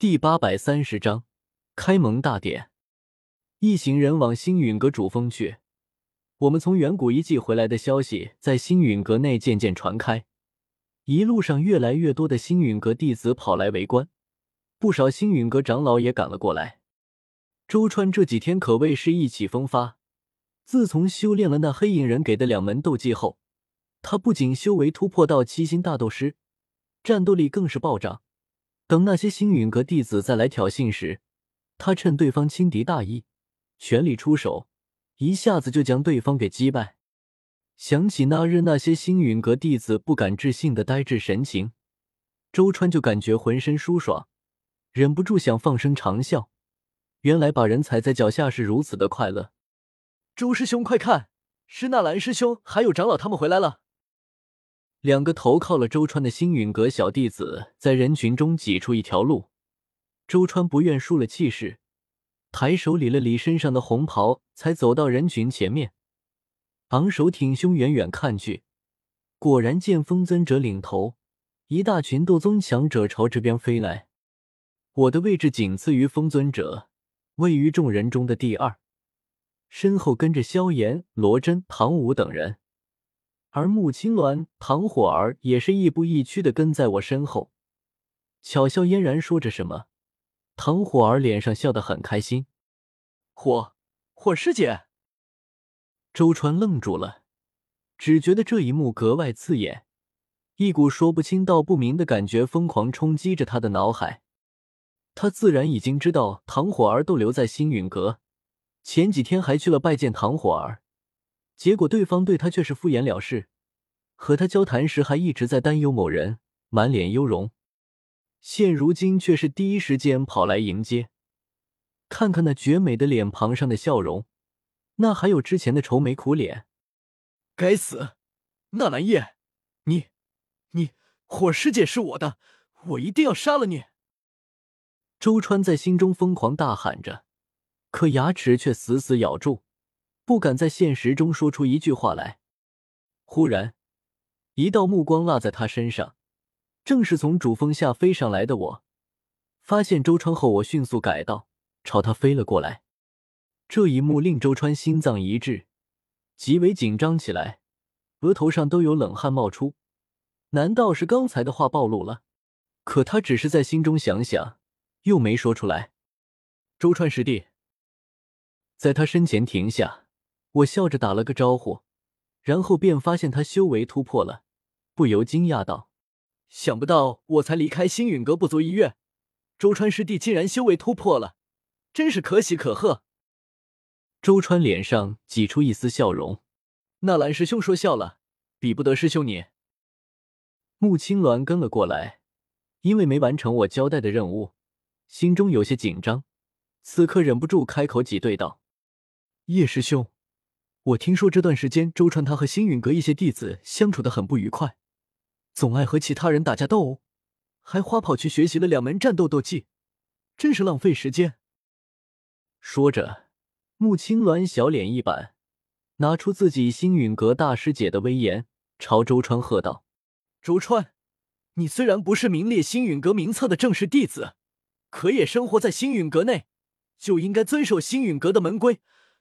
第八百三十章开蒙大典。一行人往星陨阁主峰去。我们从远古遗迹回来的消息在星陨阁内渐渐传开，一路上越来越多的星陨阁弟子跑来围观，不少星陨阁长老也赶了过来。周川这几天可谓是意气风发，自从修炼了那黑影人给的两门斗技后，他不仅修为突破到七星大斗师，战斗力更是暴涨。等那些星陨阁弟子再来挑衅时，他趁对方轻敌大意，全力出手，一下子就将对方给击败。想起那日那些星陨阁弟子不敢置信的呆滞神情，周川就感觉浑身舒爽，忍不住想放声长笑。原来把人踩在脚下是如此的快乐。周师兄，快看，是纳兰师兄还有长老他们回来了。两个投靠了周川的星陨阁小弟子在人群中挤出一条路，周川不愿输了气势，抬手理了理身上的红袍，才走到人群前面，昂首挺胸，远远看去，果然见风尊者领头，一大群斗宗强者朝这边飞来。我的位置仅次于风尊者，位于众人中的第二，身后跟着萧炎、罗真、唐舞等人。而穆青鸾、唐火儿也是亦步亦趋的跟在我身后，巧笑嫣然说着什么。唐火儿脸上笑得很开心。火火师姐，周川愣住了，只觉得这一幕格外刺眼，一股说不清道不明的感觉疯狂冲击着他的脑海。他自然已经知道唐火儿都留在星陨阁，前几天还去了拜见唐火儿。结果对方对他却是敷衍了事，和他交谈时还一直在担忧某人，满脸忧容。现如今却是第一时间跑来迎接，看看那绝美的脸庞上的笑容，那还有之前的愁眉苦脸。该死，纳兰叶，你，你火师姐是我的，我一定要杀了你！周川在心中疯狂大喊着，可牙齿却死死咬住。不敢在现实中说出一句话来。忽然，一道目光落在他身上，正是从主峰下飞上来的我。发现周川后，我迅速改道，朝他飞了过来。这一幕令周川心脏一滞，极为紧张起来，额头上都有冷汗冒出。难道是刚才的话暴露了？可他只是在心中想想，又没说出来。周川师弟，在他身前停下。我笑着打了个招呼，然后便发现他修为突破了，不由惊讶道：“想不到我才离开星陨阁不足一月，周川师弟竟然修为突破了，真是可喜可贺。”周川脸上挤出一丝笑容：“纳兰师兄说笑了，比不得师兄你。”穆青鸾跟了过来，因为没完成我交代的任务，心中有些紧张，此刻忍不住开口挤兑道：“叶师兄。”我听说这段时间周川他和星陨阁一些弟子相处的很不愉快，总爱和其他人打架斗殴，还花跑去学习了两门战斗斗技，真是浪费时间。说着，穆青鸾小脸一板，拿出自己星陨阁大师姐的威严，朝周川喝道：“周川，你虽然不是名列星陨阁名册的正式弟子，可也生活在星陨阁内，就应该遵守星陨阁的门规。”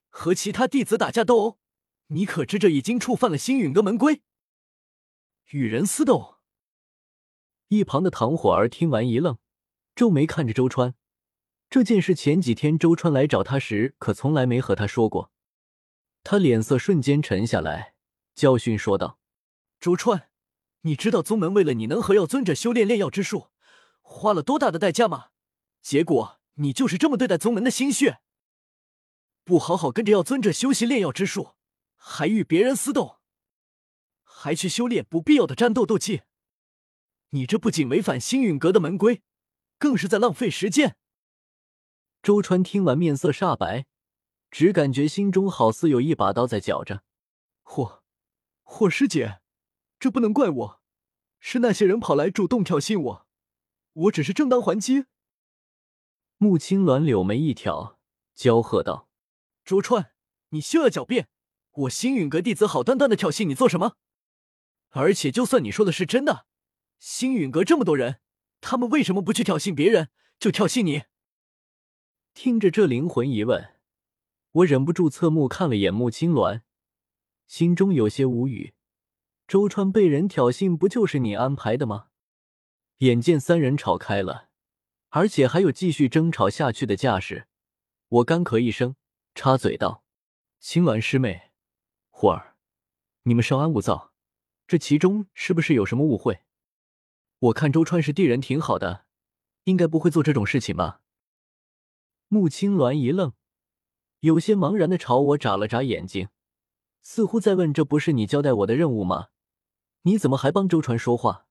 和其他弟子打架斗殴，你可知这已经触犯了星陨阁门规？与人私斗。一旁的唐火儿听完一愣，皱眉看着周川。这件事前几天周川来找他时，可从来没和他说过。他脸色瞬间沉下来，教训说道：“周川，你知道宗门为了你能和药尊者修炼炼药之术，花了多大的代价吗？结果你就是这么对待宗门的心血。”不好好跟着药尊者修习炼药之术，还与别人私斗，还去修炼不必要的战斗斗技，你这不仅违反星陨阁的门规，更是在浪费时间。周川听完面色煞白，只感觉心中好似有一把刀在绞着。霍，霍师姐，这不能怪我，是那些人跑来主动挑衅我，我只是正当还击。穆青鸾柳眉一挑，娇喝道。周川，你休要狡辩！我星陨阁弟子好端端的挑衅你做什么？而且就算你说的是真的，星陨阁这么多人，他们为什么不去挑衅别人，就挑衅你。听着这灵魂疑问，我忍不住侧目看了眼穆青鸾，心中有些无语。周川被人挑衅，不就是你安排的吗？眼见三人吵开了，而且还有继续争吵下去的架势，我干咳一声，插嘴道：“青鸾师妹，虎儿，你们稍安勿躁，这其中是不是有什么误会？我看周川是地人，挺好的，应该不会做这种事情吧？”穆青鸾一愣，有些茫然的朝我眨了眨眼睛，似乎在问：“这不是你交代我的任务吗？你怎么还帮周川说话？”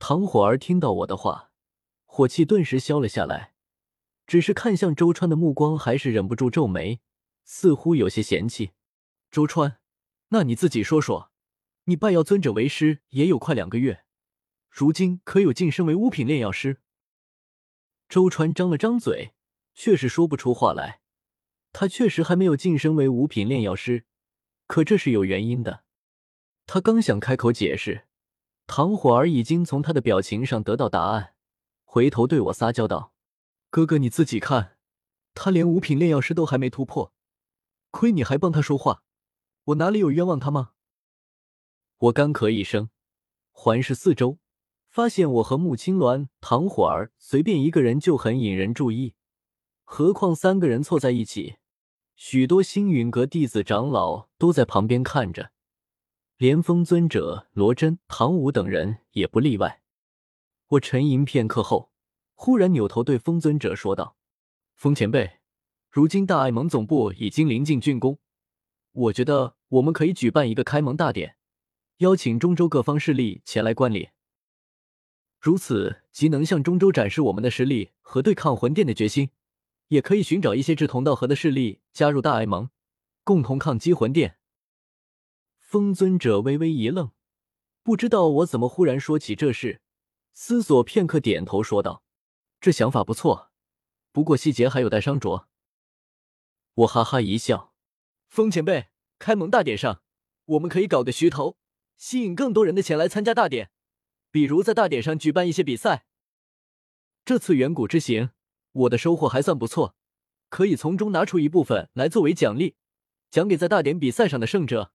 唐火儿听到我的话，火气顿时消了下来，只是看向周川的目光还是忍不住皱眉，似乎有些嫌弃。周川，那你自己说说，你拜药尊者为师也有快两个月，如今可有晋升为五品炼药师？周川张了张嘴，却是说不出话来。他确实还没有晋升为五品炼药师，可这是有原因的。他刚想开口解释。唐火儿已经从他的表情上得到答案，回头对我撒娇道：“哥哥，你自己看，他连五品炼药师都还没突破，亏你还帮他说话，我哪里有冤枉他吗？”我干咳一声，环视四周，发现我和穆青鸾、唐火儿随便一个人就很引人注意，何况三个人凑在一起，许多星陨阁弟子长老都在旁边看着。连风尊者、罗真、唐武等人也不例外。我沉吟片刻后，忽然扭头对风尊者说道：“风前辈，如今大爱盟总部已经临近竣工，我觉得我们可以举办一个开盟大典，邀请中州各方势力前来观礼。如此，即能向中州展示我们的实力和对抗魂殿的决心，也可以寻找一些志同道合的势力加入大爱盟，共同抗击魂殿。”风尊者微微一愣，不知道我怎么忽然说起这事，思索片刻，点头说道：“这想法不错，不过细节还有待商酌。”我哈哈一笑：“风前辈，开盟大典上，我们可以搞个噱头，吸引更多人的前来参加大典，比如在大典上举办一些比赛。这次远古之行，我的收获还算不错，可以从中拿出一部分来作为奖励，奖给在大典比赛上的胜者。”